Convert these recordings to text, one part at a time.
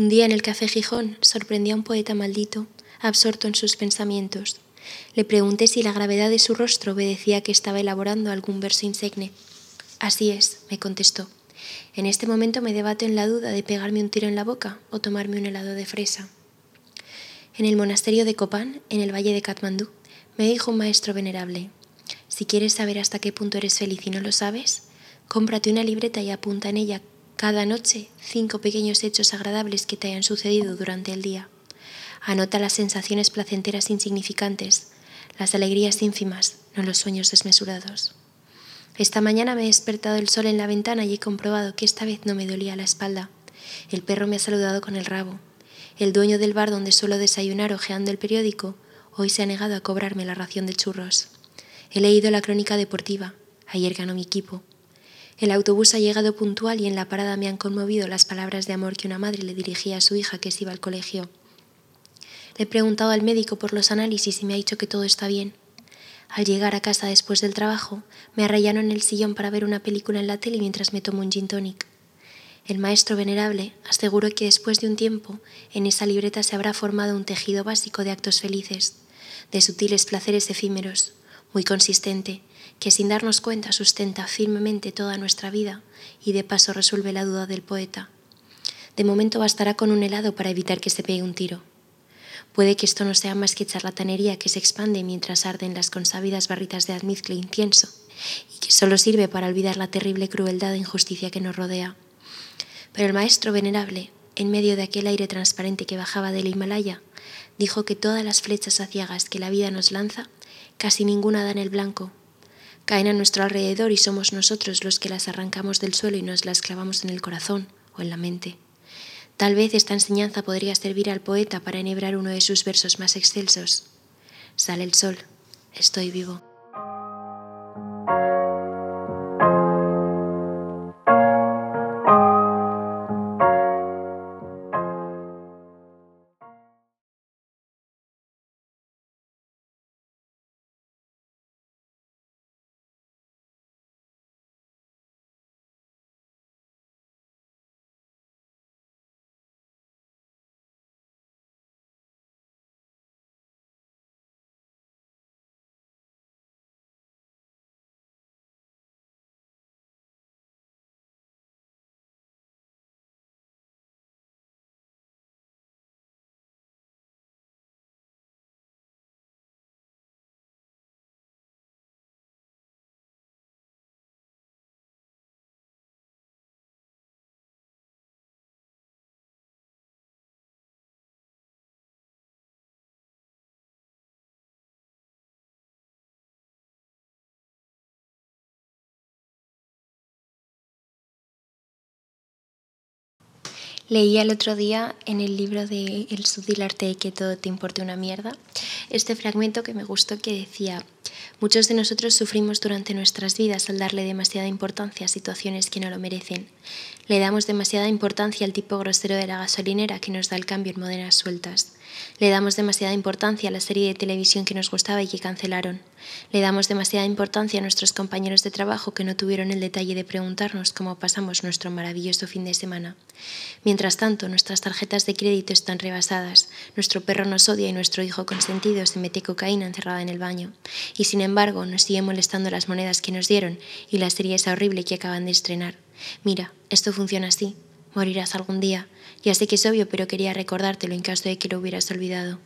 Un día en el café Gijón sorprendí a un poeta maldito, absorto en sus pensamientos. Le pregunté si la gravedad de su rostro obedecía que estaba elaborando algún verso insigne. Así es, me contestó. En este momento me debato en la duda de pegarme un tiro en la boca o tomarme un helado de fresa. En el monasterio de Copán, en el valle de Katmandú, me dijo un maestro venerable, si quieres saber hasta qué punto eres feliz y no lo sabes, cómprate una libreta y apunta en ella cada noche cinco pequeños hechos agradables que te hayan sucedido durante el día. Anota las sensaciones placenteras insignificantes, las alegrías ínfimas, no los sueños desmesurados. Esta mañana me he despertado el sol en la ventana y he comprobado que esta vez no me dolía la espalda. El perro me ha saludado con el rabo. El dueño del bar donde suelo desayunar hojeando el periódico hoy se ha negado a cobrarme la ración de churros. He leído la crónica deportiva. Ayer ganó mi equipo. El autobús ha llegado puntual y en la parada me han conmovido las palabras de amor que una madre le dirigía a su hija que se iba al colegio. Le he preguntado al médico por los análisis y me ha dicho que todo está bien. Al llegar a casa después del trabajo, me arrellano en el sillón para ver una película en la tele mientras me tomo un gin tonic. El maestro venerable aseguró que después de un tiempo en esa libreta se habrá formado un tejido básico de actos felices, de sutiles placeres efímeros, muy consistente, que sin darnos cuenta sustenta firmemente toda nuestra vida y de paso resuelve la duda del poeta. De momento bastará con un helado para evitar que se pegue un tiro. Puede que esto no sea más que charlatanería que se expande mientras arden las consabidas barritas de almizcle e incienso, y que solo sirve para olvidar la terrible crueldad e injusticia que nos rodea. Pero el maestro venerable, en medio de aquel aire transparente que bajaba del Himalaya, dijo que todas las flechas aciagas que la vida nos lanza, casi ninguna da en el blanco. Caen a nuestro alrededor y somos nosotros los que las arrancamos del suelo y nos las clavamos en el corazón o en la mente. Tal vez esta enseñanza podría servir al poeta para enhebrar uno de sus versos más excelsos. Sale el sol, estoy vivo. Leía el otro día en el libro de El sutil arte de que todo te importe una mierda este fragmento que me gustó que decía, muchos de nosotros sufrimos durante nuestras vidas al darle demasiada importancia a situaciones que no lo merecen. Le damos demasiada importancia al tipo grosero de la gasolinera que nos da el cambio en monedas sueltas. Le damos demasiada importancia a la serie de televisión que nos gustaba y que cancelaron. Le damos demasiada importancia a nuestros compañeros de trabajo que no tuvieron el detalle de preguntarnos cómo pasamos nuestro maravilloso fin de semana. Mientras tanto, nuestras tarjetas de crédito están rebasadas, nuestro perro nos odia y nuestro hijo consentido se mete cocaína encerrada en el baño. Y sin embargo, nos sigue molestando las monedas que nos dieron y la serie esa horrible que acaban de estrenar. Mira, esto funciona así. Morirás algún día. Ya sé que es obvio, pero quería recordártelo en caso de que lo hubieras olvidado.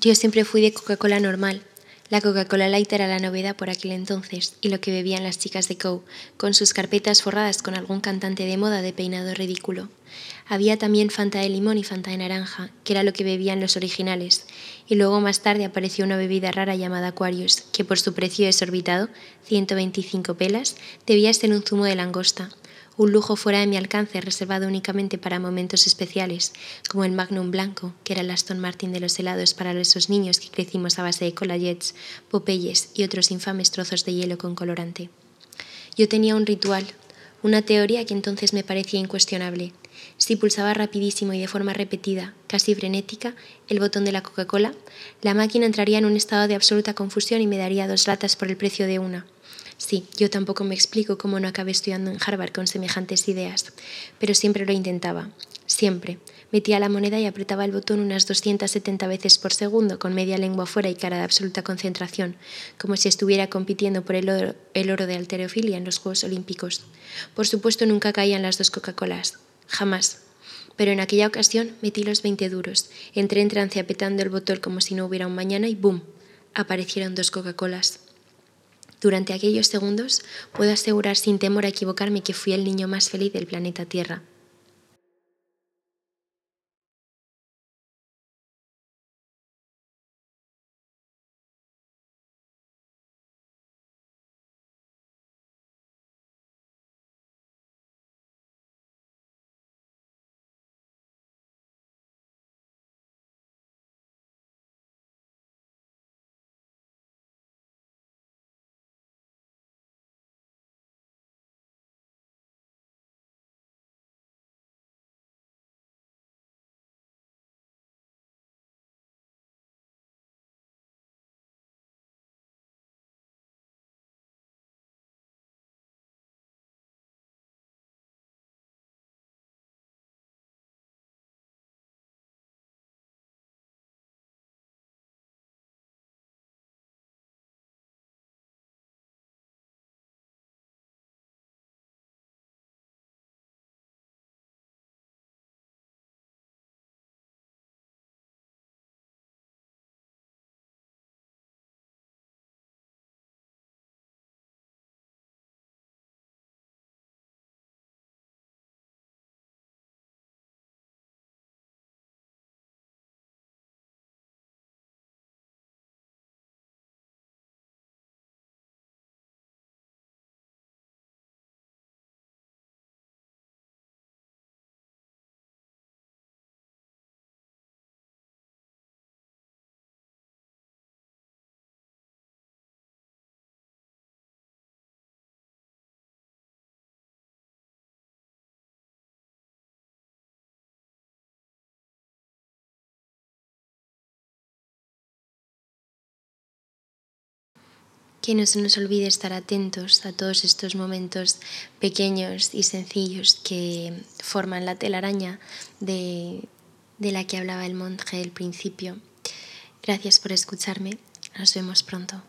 Yo siempre fui de Coca-Cola normal. La Coca-Cola Light era la novedad por aquel entonces y lo que bebían las chicas de Coe, con sus carpetas forradas con algún cantante de moda de peinado ridículo. Había también Fanta de limón y Fanta de naranja, que era lo que bebían los originales, y luego más tarde apareció una bebida rara llamada Aquarius, que por su precio desorbitado, 125 pelas, debía ser un zumo de langosta, un lujo fuera de mi alcance reservado únicamente para momentos especiales, como el Magnum Blanco, que era el Aston Martin de los helados para esos niños que crecimos a base de colallets, popeyes y otros infames trozos de hielo con colorante. Yo tenía un ritual, una teoría que entonces me parecía incuestionable. Si pulsaba rapidísimo y de forma repetida, casi frenética, el botón de la Coca-Cola, la máquina entraría en un estado de absoluta confusión y me daría dos latas por el precio de una. Sí, yo tampoco me explico cómo no acabé estudiando en Harvard con semejantes ideas, pero siempre lo intentaba, siempre. Metía la moneda y apretaba el botón unas 270 veces por segundo, con media lengua fuera y cara de absoluta concentración, como si estuviera compitiendo por el oro, el oro de alterofilia en los Juegos Olímpicos. Por supuesto, nunca caían las dos Coca-Colas, jamás. Pero en aquella ocasión metí los 20 duros, entré en trance apretando el botón como si no hubiera un mañana y ¡boom! aparecieron dos Coca-Colas. Durante aquellos segundos puedo asegurar sin temor a equivocarme que fui el niño más feliz del planeta Tierra. Que no se nos olvide estar atentos a todos estos momentos pequeños y sencillos que forman la telaraña de, de la que hablaba el monje al principio. Gracias por escucharme. Nos vemos pronto.